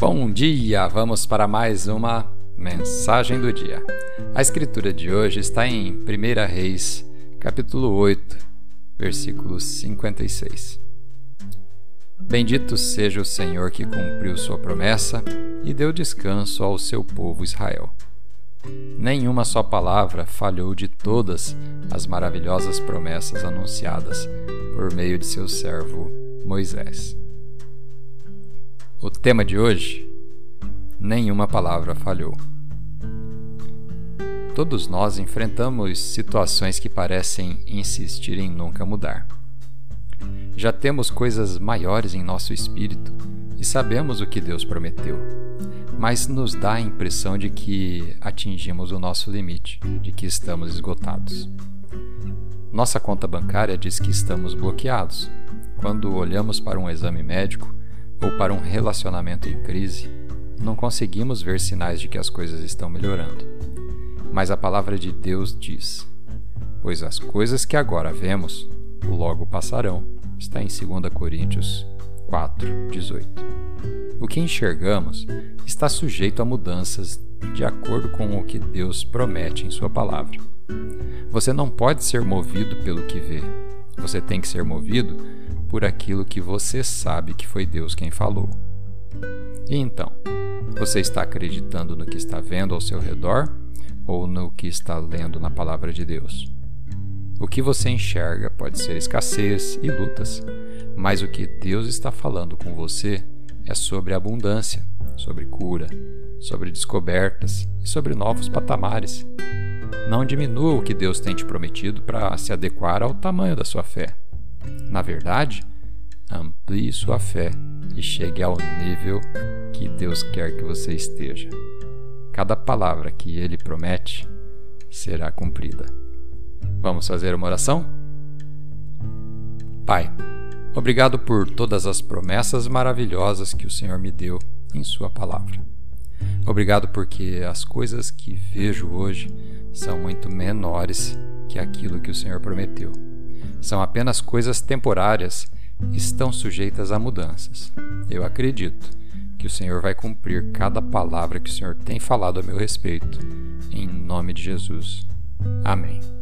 Bom dia! Vamos para mais uma mensagem do dia. A escritura de hoje está em 1 Reis, capítulo 8, versículo 56. Bendito seja o Senhor que cumpriu sua promessa e deu descanso ao seu povo Israel. Nenhuma só palavra falhou de todas as maravilhosas promessas anunciadas por meio de seu servo Moisés. O tema de hoje: nenhuma palavra falhou. Todos nós enfrentamos situações que parecem insistir em nunca mudar. Já temos coisas maiores em nosso espírito e sabemos o que Deus prometeu, mas nos dá a impressão de que atingimos o nosso limite, de que estamos esgotados. Nossa conta bancária diz que estamos bloqueados. Quando olhamos para um exame médico, ou para um relacionamento em crise, não conseguimos ver sinais de que as coisas estão melhorando. Mas a palavra de Deus diz: Pois as coisas que agora vemos, logo passarão. Está em 2 Coríntios 4, 18. O que enxergamos está sujeito a mudanças de acordo com o que Deus promete em Sua palavra. Você não pode ser movido pelo que vê. Você tem que ser movido por aquilo que você sabe que foi Deus quem falou. E então, você está acreditando no que está vendo ao seu redor ou no que está lendo na palavra de Deus? O que você enxerga pode ser escassez e lutas, mas o que Deus está falando com você é sobre abundância, sobre cura, sobre descobertas e sobre novos patamares. Não diminua o que Deus tem te prometido para se adequar ao tamanho da sua fé. Na verdade, amplie sua fé e chegue ao nível que Deus quer que você esteja. Cada palavra que Ele promete será cumprida. Vamos fazer uma oração? Pai, obrigado por todas as promessas maravilhosas que o Senhor me deu em Sua palavra. Obrigado porque as coisas que vejo hoje são muito menores que aquilo que o Senhor prometeu são apenas coisas temporárias e estão sujeitas a mudanças. Eu acredito que o Senhor vai cumprir cada palavra que o Senhor tem falado a meu respeito. Em nome de Jesus. Amém.